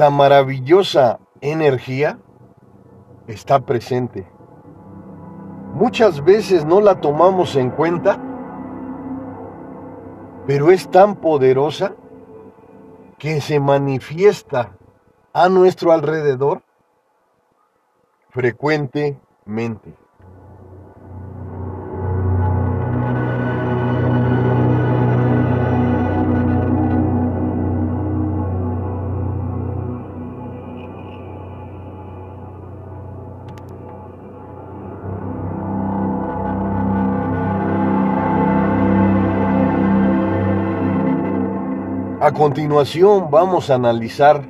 la maravillosa energía está presente. Muchas veces no la tomamos en cuenta, pero es tan poderosa que se manifiesta a nuestro alrededor frecuentemente. A continuación vamos a analizar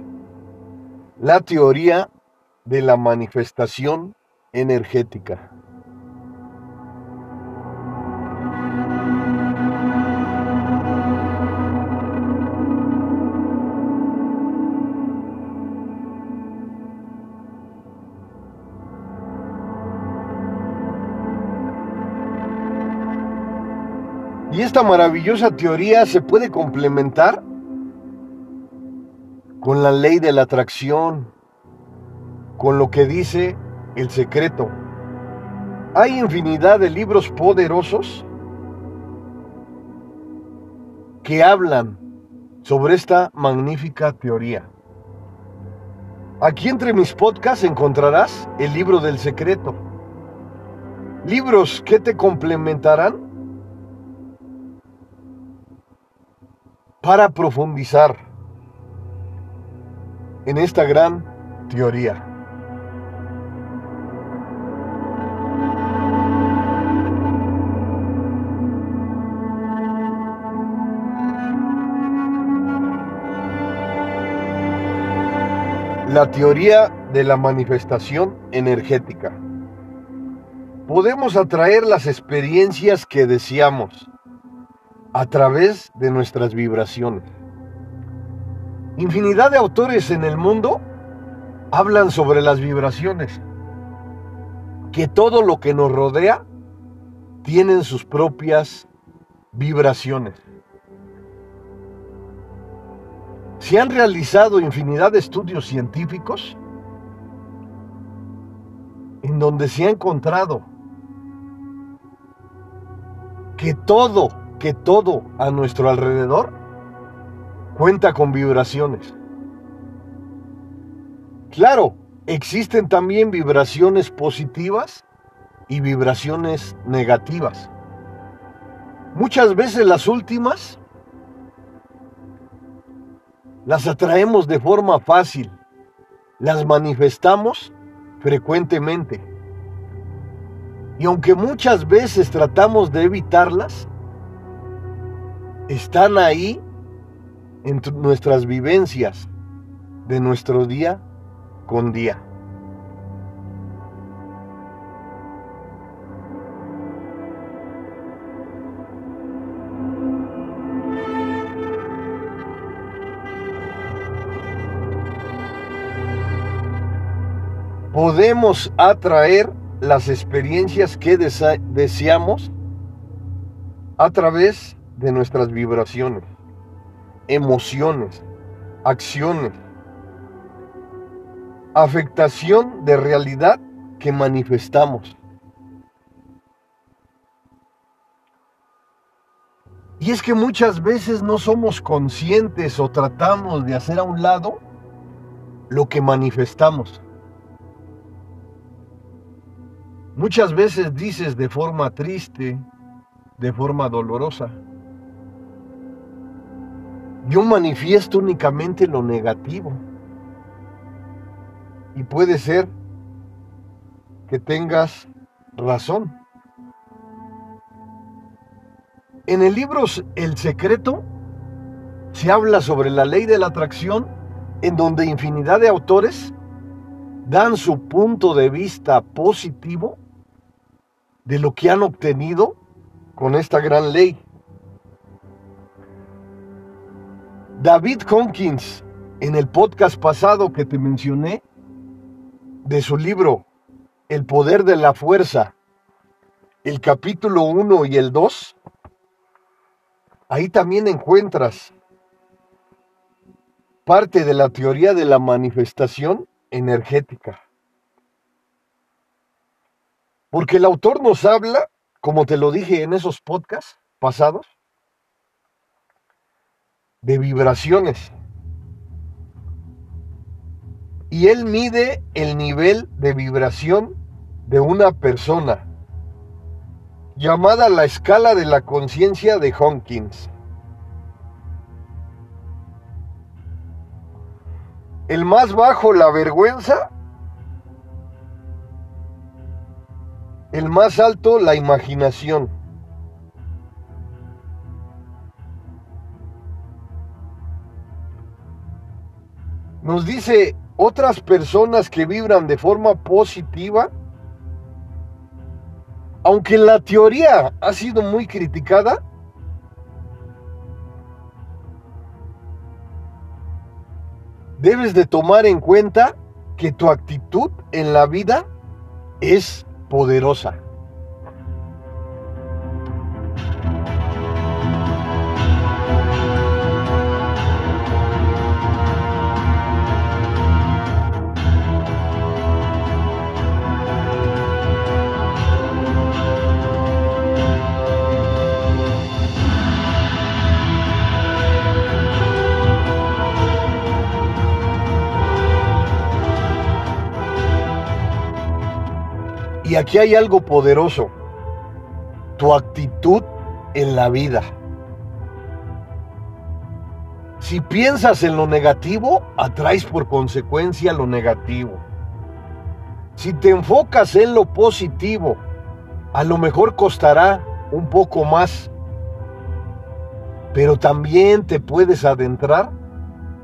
la teoría de la manifestación energética. Y esta maravillosa teoría se puede complementar con la ley de la atracción, con lo que dice el secreto. Hay infinidad de libros poderosos que hablan sobre esta magnífica teoría. Aquí entre mis podcasts encontrarás el libro del secreto. Libros que te complementarán para profundizar en esta gran teoría. La teoría de la manifestación energética. Podemos atraer las experiencias que deseamos a través de nuestras vibraciones. Infinidad de autores en el mundo hablan sobre las vibraciones, que todo lo que nos rodea tienen sus propias vibraciones. Se han realizado infinidad de estudios científicos en donde se ha encontrado que todo, que todo a nuestro alrededor cuenta con vibraciones. Claro, existen también vibraciones positivas y vibraciones negativas. Muchas veces las últimas las atraemos de forma fácil, las manifestamos frecuentemente. Y aunque muchas veces tratamos de evitarlas, están ahí en nuestras vivencias de nuestro día con día. Podemos atraer las experiencias que deseamos a través de nuestras vibraciones emociones, acciones, afectación de realidad que manifestamos. Y es que muchas veces no somos conscientes o tratamos de hacer a un lado lo que manifestamos. Muchas veces dices de forma triste, de forma dolorosa, yo manifiesto únicamente lo negativo. Y puede ser que tengas razón. En el libro El Secreto se habla sobre la ley de la atracción en donde infinidad de autores dan su punto de vista positivo de lo que han obtenido con esta gran ley. David Hawkins, en el podcast pasado que te mencioné, de su libro El poder de la fuerza, el capítulo 1 y el 2, ahí también encuentras parte de la teoría de la manifestación energética. Porque el autor nos habla, como te lo dije en esos podcasts pasados, de vibraciones. Y él mide el nivel de vibración de una persona, llamada la escala de la conciencia de Hawkins. El más bajo, la vergüenza. El más alto, la imaginación. Nos dice otras personas que vibran de forma positiva, aunque la teoría ha sido muy criticada, debes de tomar en cuenta que tu actitud en la vida es poderosa. Y aquí hay algo poderoso, tu actitud en la vida. Si piensas en lo negativo, atraes por consecuencia lo negativo. Si te enfocas en lo positivo, a lo mejor costará un poco más, pero también te puedes adentrar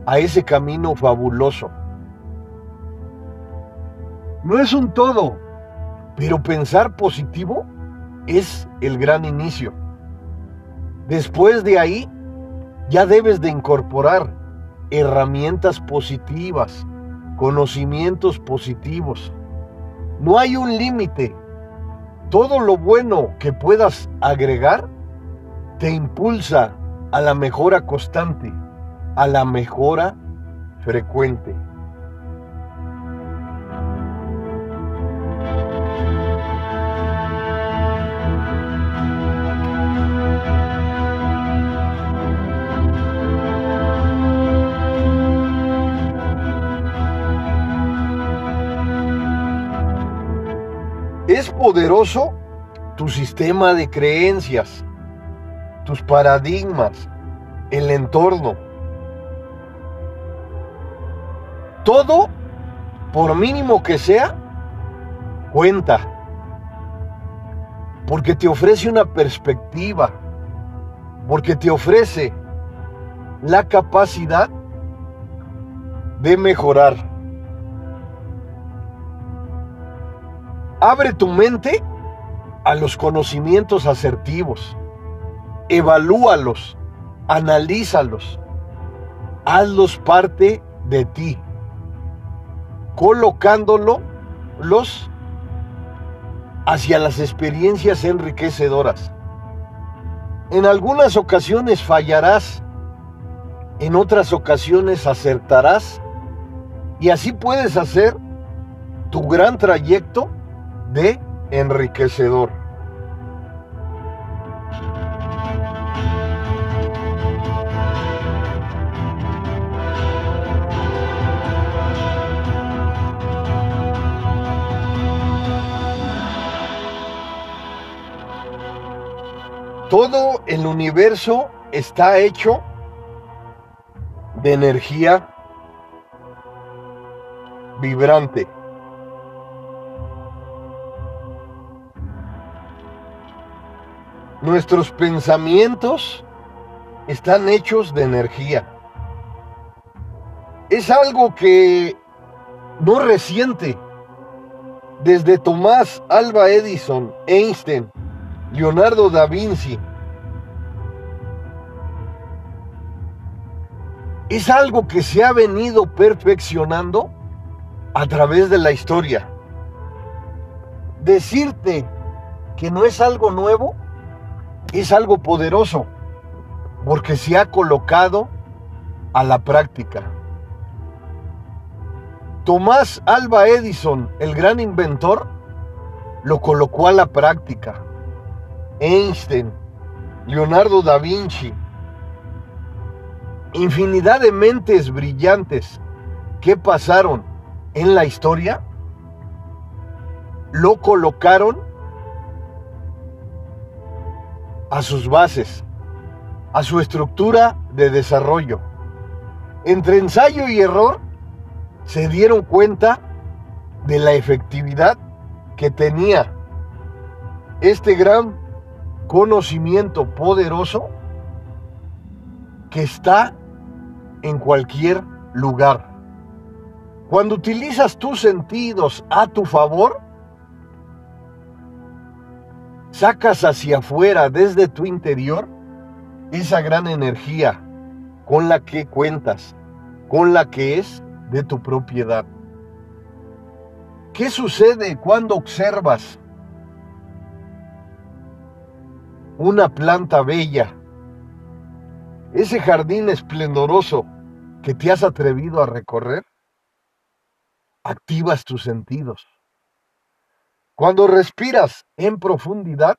a ese camino fabuloso. No es un todo, pero pensar positivo es el gran inicio. Después de ahí, ya debes de incorporar herramientas positivas, conocimientos positivos. No hay un límite. Todo lo bueno que puedas agregar te impulsa a la mejora constante, a la mejora frecuente. Es poderoso tu sistema de creencias, tus paradigmas, el entorno. Todo, por mínimo que sea, cuenta. Porque te ofrece una perspectiva, porque te ofrece la capacidad de mejorar. Abre tu mente a los conocimientos asertivos. Evalúalos, analízalos, hazlos parte de ti, colocándolo los hacia las experiencias enriquecedoras. En algunas ocasiones fallarás, en otras ocasiones acertarás. Y así puedes hacer tu gran trayecto de enriquecedor. Todo el universo está hecho de energía vibrante. Nuestros pensamientos están hechos de energía. Es algo que no reciente. Desde Tomás Alba Edison, Einstein, Leonardo da Vinci. Es algo que se ha venido perfeccionando a través de la historia. Decirte que no es algo nuevo es algo poderoso porque se ha colocado a la práctica. Tomás Alba Edison, el gran inventor, lo colocó a la práctica. Einstein, Leonardo da Vinci, infinidad de mentes brillantes que pasaron en la historia, lo colocaron a sus bases, a su estructura de desarrollo. Entre ensayo y error se dieron cuenta de la efectividad que tenía este gran conocimiento poderoso que está en cualquier lugar. Cuando utilizas tus sentidos a tu favor, sacas hacia afuera, desde tu interior, esa gran energía con la que cuentas, con la que es de tu propiedad. ¿Qué sucede cuando observas una planta bella, ese jardín esplendoroso que te has atrevido a recorrer? Activas tus sentidos. Cuando respiras en profundidad,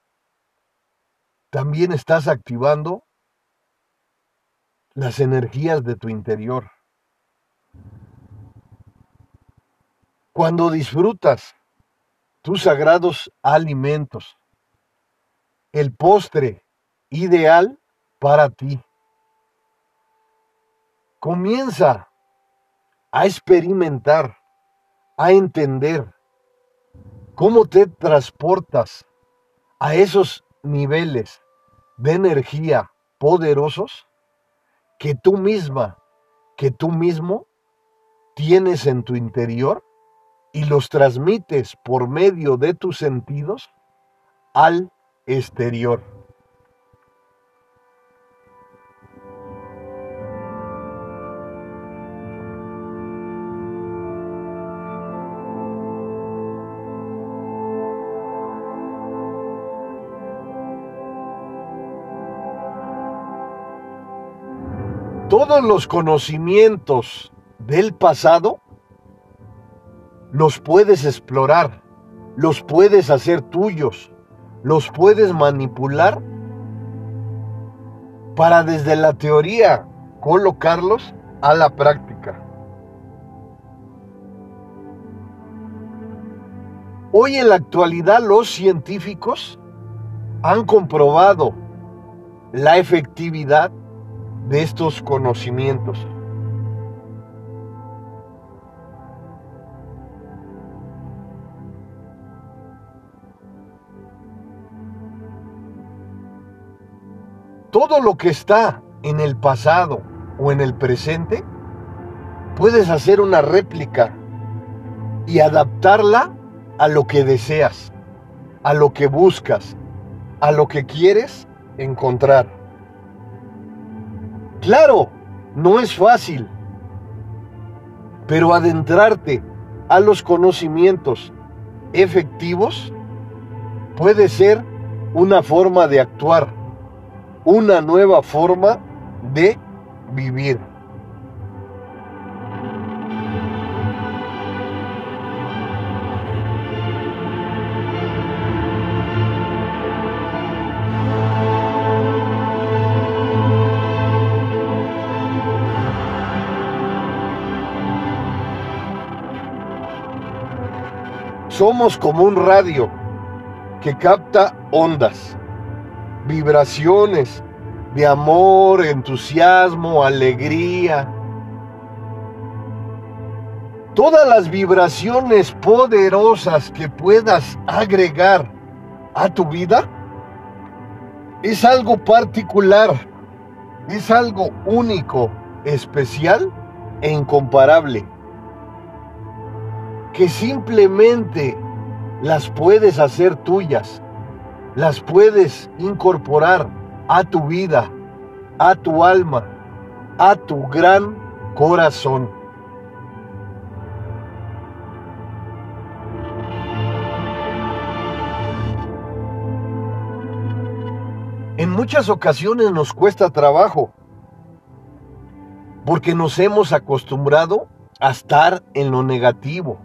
también estás activando las energías de tu interior. Cuando disfrutas tus sagrados alimentos, el postre ideal para ti. Comienza a experimentar, a entender cómo te transportas a esos niveles de energía poderosos que tú misma, que tú mismo tienes en tu interior y los transmites por medio de tus sentidos al exterior. Todos los conocimientos del pasado los puedes explorar, los puedes hacer tuyos, los puedes manipular para desde la teoría colocarlos a la práctica. Hoy en la actualidad los científicos han comprobado la efectividad de estos conocimientos. todo lo que está en el pasado o en el presente, puedes hacer una réplica y adaptarla a lo que deseas, a lo que buscas, a lo que quieres encontrar. Claro, no es fácil, pero adentrarte a los conocimientos efectivos puede ser una forma de actuar una nueva forma de vivir. Somos como un radio que capta ondas vibraciones de amor, entusiasmo, alegría. Todas las vibraciones poderosas que puedas agregar a tu vida es algo particular, es algo único, especial e incomparable, que simplemente las puedes hacer tuyas las puedes incorporar a tu vida, a tu alma, a tu gran corazón. En muchas ocasiones nos cuesta trabajo porque nos hemos acostumbrado a estar en lo negativo,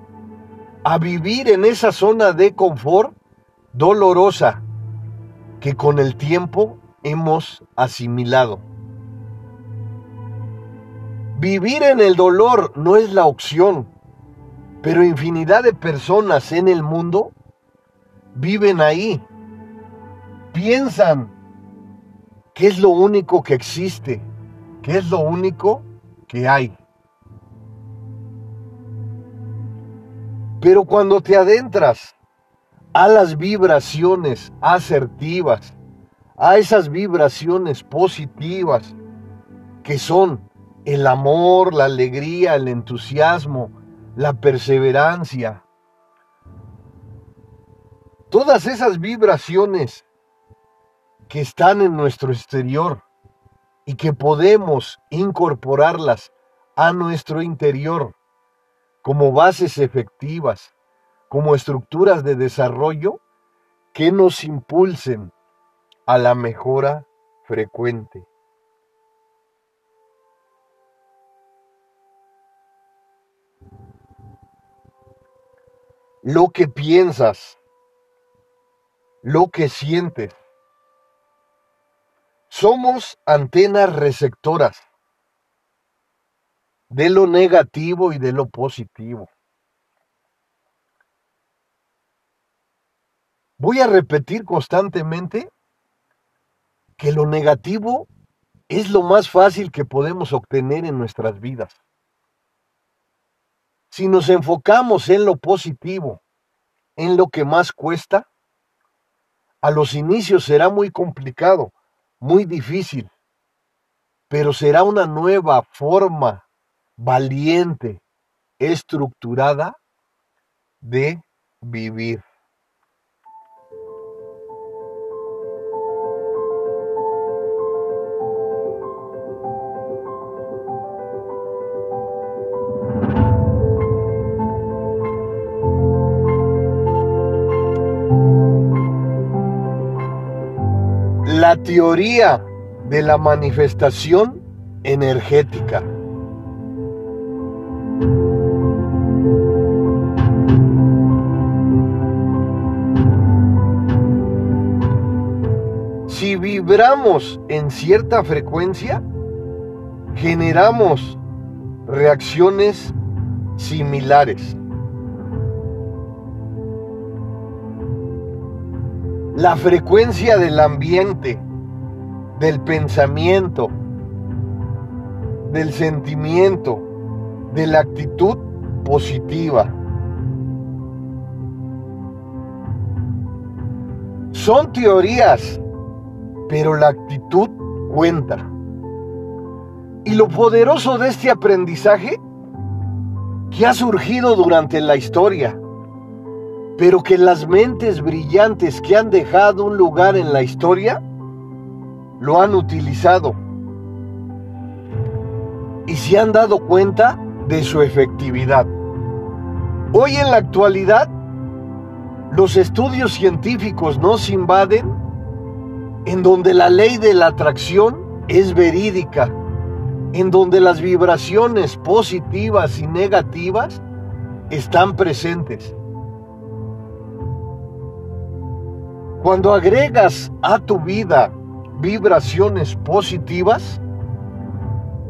a vivir en esa zona de confort dolorosa que con el tiempo hemos asimilado. Vivir en el dolor no es la opción, pero infinidad de personas en el mundo viven ahí. Piensan que es lo único que existe, que es lo único que hay. Pero cuando te adentras a las vibraciones asertivas, a esas vibraciones positivas que son el amor, la alegría, el entusiasmo, la perseverancia. Todas esas vibraciones que están en nuestro exterior y que podemos incorporarlas a nuestro interior como bases efectivas, como estructuras de desarrollo que nos impulsen a la mejora frecuente. Lo que piensas, lo que sientes, somos antenas receptoras de lo negativo y de lo positivo. Voy a repetir constantemente que lo negativo es lo más fácil que podemos obtener en nuestras vidas. Si nos enfocamos en lo positivo, en lo que más cuesta, a los inicios será muy complicado, muy difícil, pero será una nueva forma valiente, estructurada de vivir. La teoría de la manifestación energética. En cierta frecuencia, generamos reacciones similares. La frecuencia del ambiente, del pensamiento, del sentimiento, de la actitud positiva. Son teorías, pero la actitud cuenta. Y lo poderoso de este aprendizaje que ha surgido durante la historia, pero que las mentes brillantes que han dejado un lugar en la historia lo han utilizado y se han dado cuenta de su efectividad. Hoy en la actualidad, los estudios científicos nos invaden en donde la ley de la atracción es verídica, en donde las vibraciones positivas y negativas están presentes. Cuando agregas a tu vida vibraciones positivas,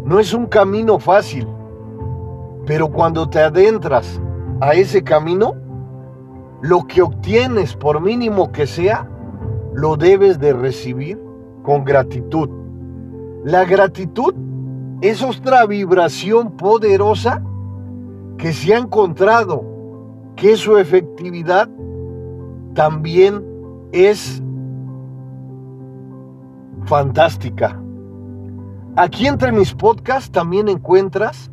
no es un camino fácil, pero cuando te adentras a ese camino, lo que obtienes, por mínimo que sea, lo debes de recibir con gratitud. La gratitud es otra vibración poderosa que se ha encontrado que su efectividad también es fantástica. Aquí entre mis podcasts también encuentras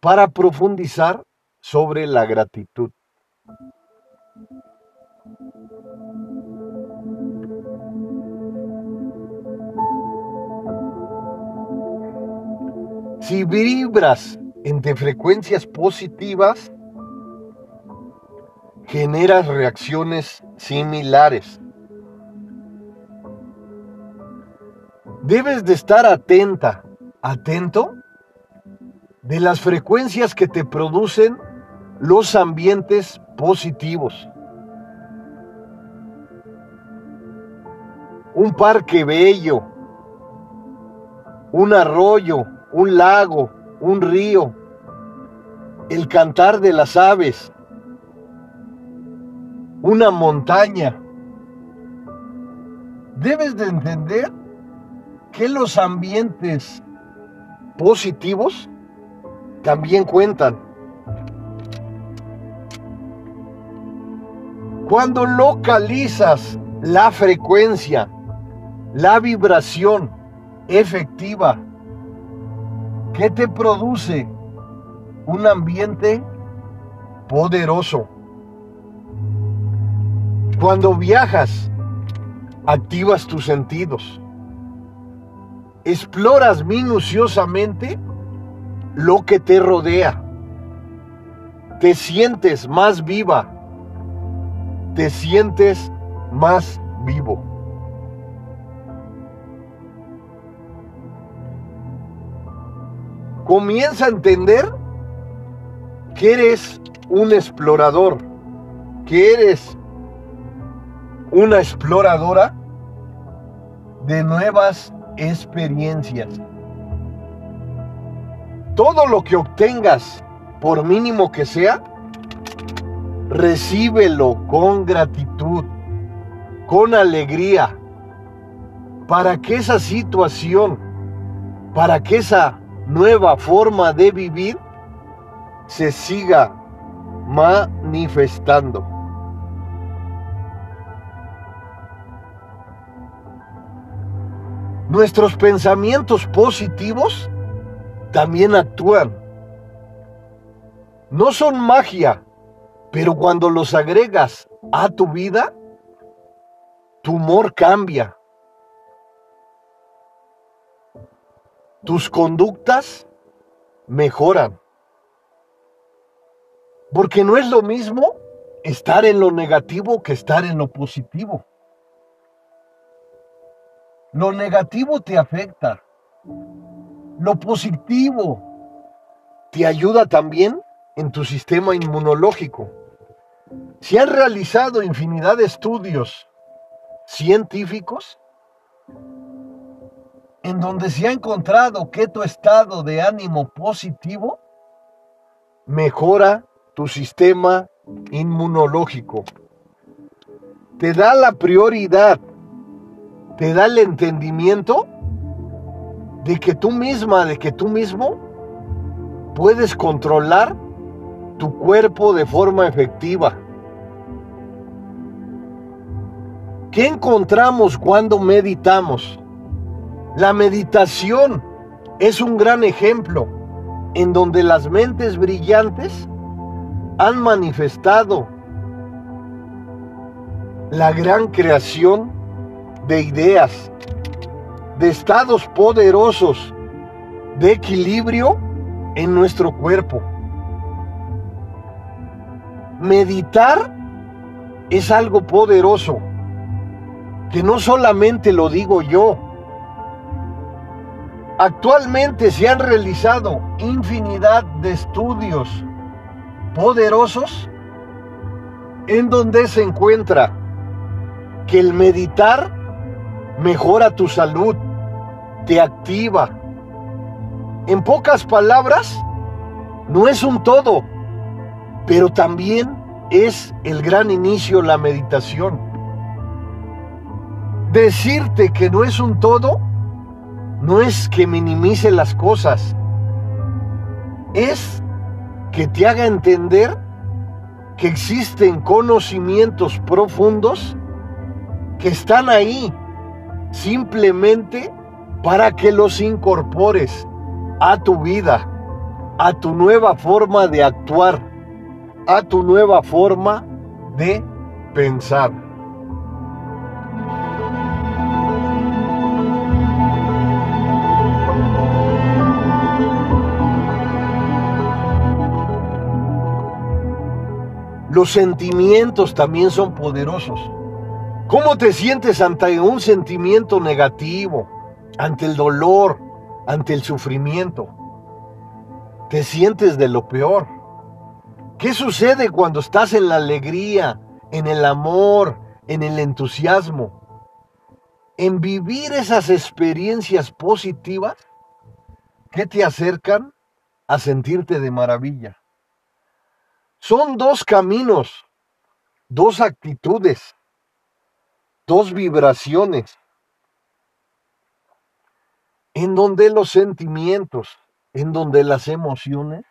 para profundizar sobre la gratitud. Si vibras entre frecuencias positivas, generas reacciones similares. Debes de estar atenta atento de las frecuencias que te producen los ambientes positivos. Un parque bello, un arroyo, un lago, un río, el cantar de las aves, una montaña. Debes de entender que los ambientes positivos también cuentan. Cuando localizas la frecuencia, la vibración efectiva que te produce un ambiente poderoso. Cuando viajas, activas tus sentidos. Exploras minuciosamente lo que te rodea. Te sientes más viva. Te sientes más vivo. Comienza a entender que eres un explorador, que eres una exploradora de nuevas experiencias. Todo lo que obtengas, por mínimo que sea, recíbelo con gratitud, con alegría, para que esa situación, para que esa nueva forma de vivir se siga manifestando. Nuestros pensamientos positivos también actúan. No son magia, pero cuando los agregas a tu vida, tu humor cambia. Tus conductas mejoran. Porque no es lo mismo estar en lo negativo que estar en lo positivo. Lo negativo te afecta. Lo positivo te ayuda también en tu sistema inmunológico. Se han realizado infinidad de estudios científicos en donde se ha encontrado que tu estado de ánimo positivo mejora tu sistema inmunológico. Te da la prioridad, te da el entendimiento de que tú misma, de que tú mismo puedes controlar tu cuerpo de forma efectiva. ¿Qué encontramos cuando meditamos? La meditación es un gran ejemplo en donde las mentes brillantes han manifestado la gran creación de ideas, de estados poderosos de equilibrio en nuestro cuerpo. Meditar es algo poderoso, que no solamente lo digo yo. Actualmente se han realizado infinidad de estudios poderosos en donde se encuentra que el meditar mejora tu salud, te activa. En pocas palabras, no es un todo, pero también es el gran inicio la meditación. Decirte que no es un todo no es que minimice las cosas, es que te haga entender que existen conocimientos profundos que están ahí simplemente para que los incorpores a tu vida, a tu nueva forma de actuar, a tu nueva forma de pensar. Los sentimientos también son poderosos. ¿Cómo te sientes ante un sentimiento negativo, ante el dolor, ante el sufrimiento. Te sientes de lo peor. ¿Qué sucede cuando estás en la alegría, en el amor, en el entusiasmo? En vivir esas experiencias positivas que te acercan a sentirte de maravilla. Son dos caminos, dos actitudes, dos vibraciones, en donde los sentimientos, en donde las emociones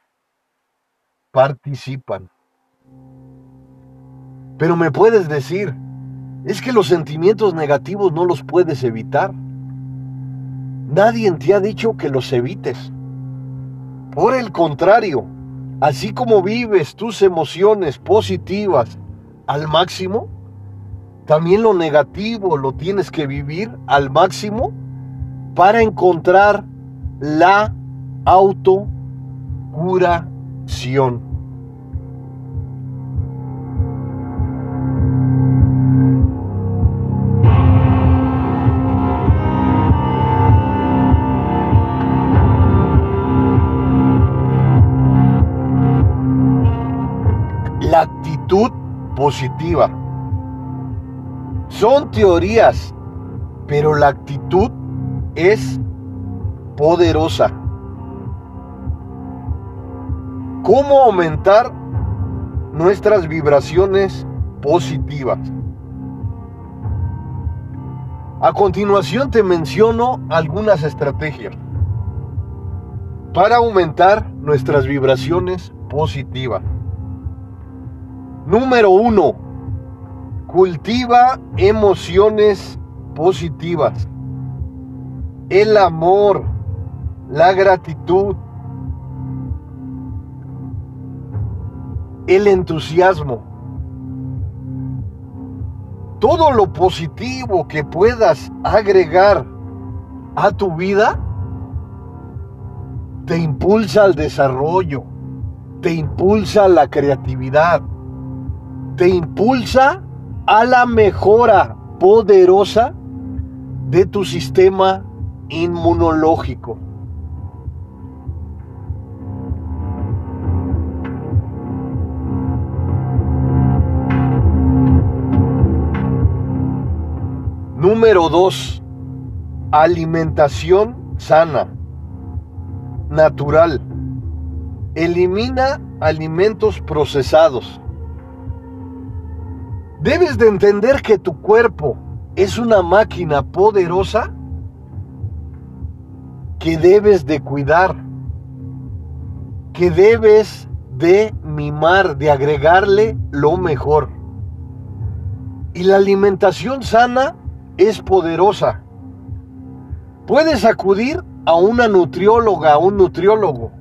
participan. Pero me puedes decir, es que los sentimientos negativos no los puedes evitar. Nadie te ha dicho que los evites. Por el contrario, así como vives tus emociones positivas al máximo, también lo negativo lo tienes que vivir al máximo para encontrar la autocuración. Positiva. Son teorías, pero la actitud es poderosa. ¿Cómo aumentar nuestras vibraciones positivas? A continuación te menciono algunas estrategias para aumentar nuestras vibraciones positivas. Número uno, cultiva emociones positivas. El amor, la gratitud, el entusiasmo. Todo lo positivo que puedas agregar a tu vida te impulsa al desarrollo, te impulsa a la creatividad, te impulsa a la mejora poderosa de tu sistema inmunológico. Número 2. Alimentación sana, natural. Elimina alimentos procesados. Debes de entender que tu cuerpo es una máquina poderosa que debes de cuidar, que debes de mimar, de agregarle lo mejor. Y la alimentación sana es poderosa. Puedes acudir a una nutrióloga, a un nutriólogo,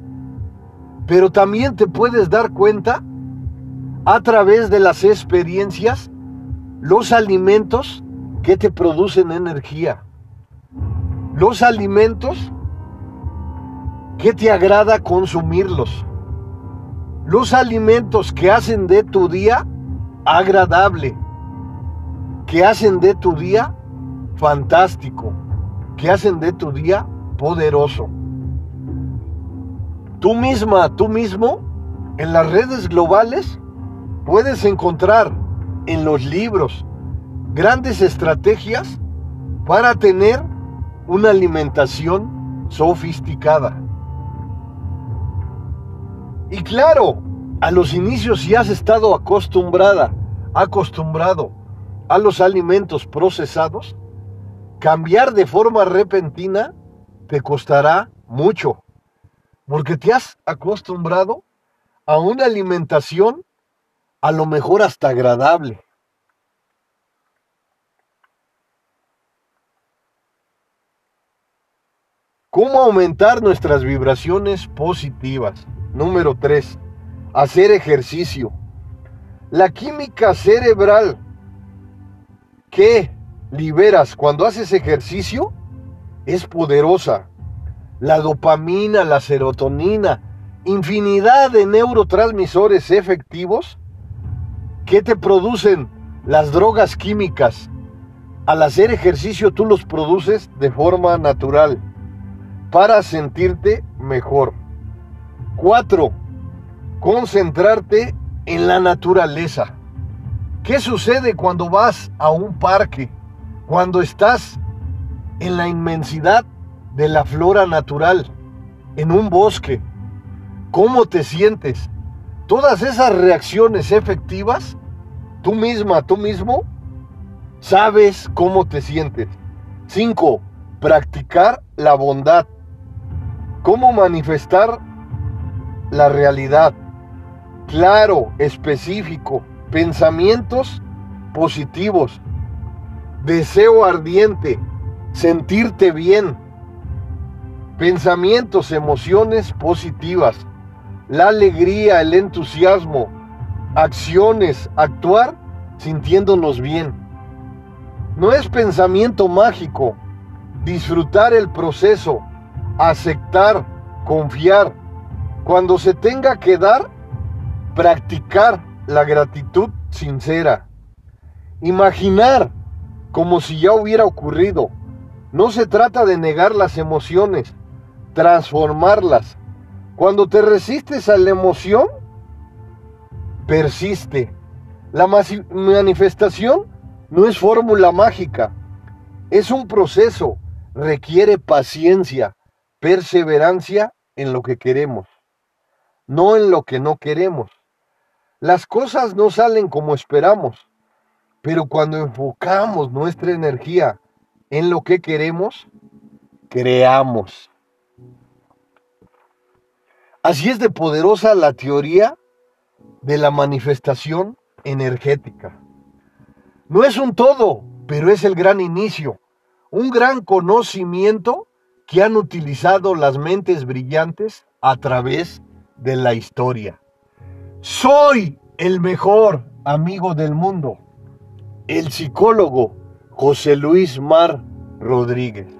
pero también te puedes dar cuenta a través de las experiencias los alimentos que te producen energía. Los alimentos que te agrada consumirlos. Los alimentos que hacen de tu día agradable, que hacen de tu día fantástico, que hacen de tu día poderoso. Tú misma, tú mismo, en las redes globales, puedes encontrar en los libros grandes estrategias para tener una alimentación sofisticada. Y claro, a los inicios si has estado acostumbrada, acostumbrado a los alimentos procesados, cambiar de forma repentina te costará mucho, porque te has acostumbrado a una alimentación a lo mejor hasta agradable. ¿Cómo aumentar nuestras vibraciones positivas? Número 3. Hacer ejercicio. La química cerebral que liberas cuando haces ejercicio es poderosa. La dopamina, la serotonina, infinidad de neurotransmisores efectivos que te producen las drogas químicas. Al hacer ejercicio tú los produces de forma natural. para sentirte mejor. 4. Concentrarte en la naturaleza. ¿Qué sucede cuando vas a un parque? Cuando estás en la inmensidad de la flora natural, en un bosque. ¿Cómo te sientes? Todas esas reacciones efectivas, tú misma, tú mismo, sabes cómo te sientes. 5. Practicar la bondad. ¿Cómo manifestar la realidad? Claro, específico, pensamientos positivos, deseo ardiente, sentirte bien, pensamientos, emociones positivas, la alegría, el entusiasmo, acciones, actuar sintiéndonos bien. No es pensamiento mágico, disfrutar el proceso, aceptar, confiar. Cuando se tenga que dar, practicar la gratitud sincera. Imaginar como si ya hubiera ocurrido. No se trata de negar las emociones, transformarlas. Cuando te resistes a la emoción, persiste. La manifestación no es fórmula mágica, es un proceso, requiere paciencia, perseverancia en lo que queremos, no en lo que no queremos. Las cosas no salen como esperamos, pero cuando enfocamos nuestra energía en lo que queremos, creamos. Así es de poderosa la teoría de la manifestación energética. No es un todo, pero es el gran inicio, un gran conocimiento que han utilizado las mentes brillantes a través de la historia. Soy el mejor amigo del mundo, el psicólogo José Luis Mar Rodríguez.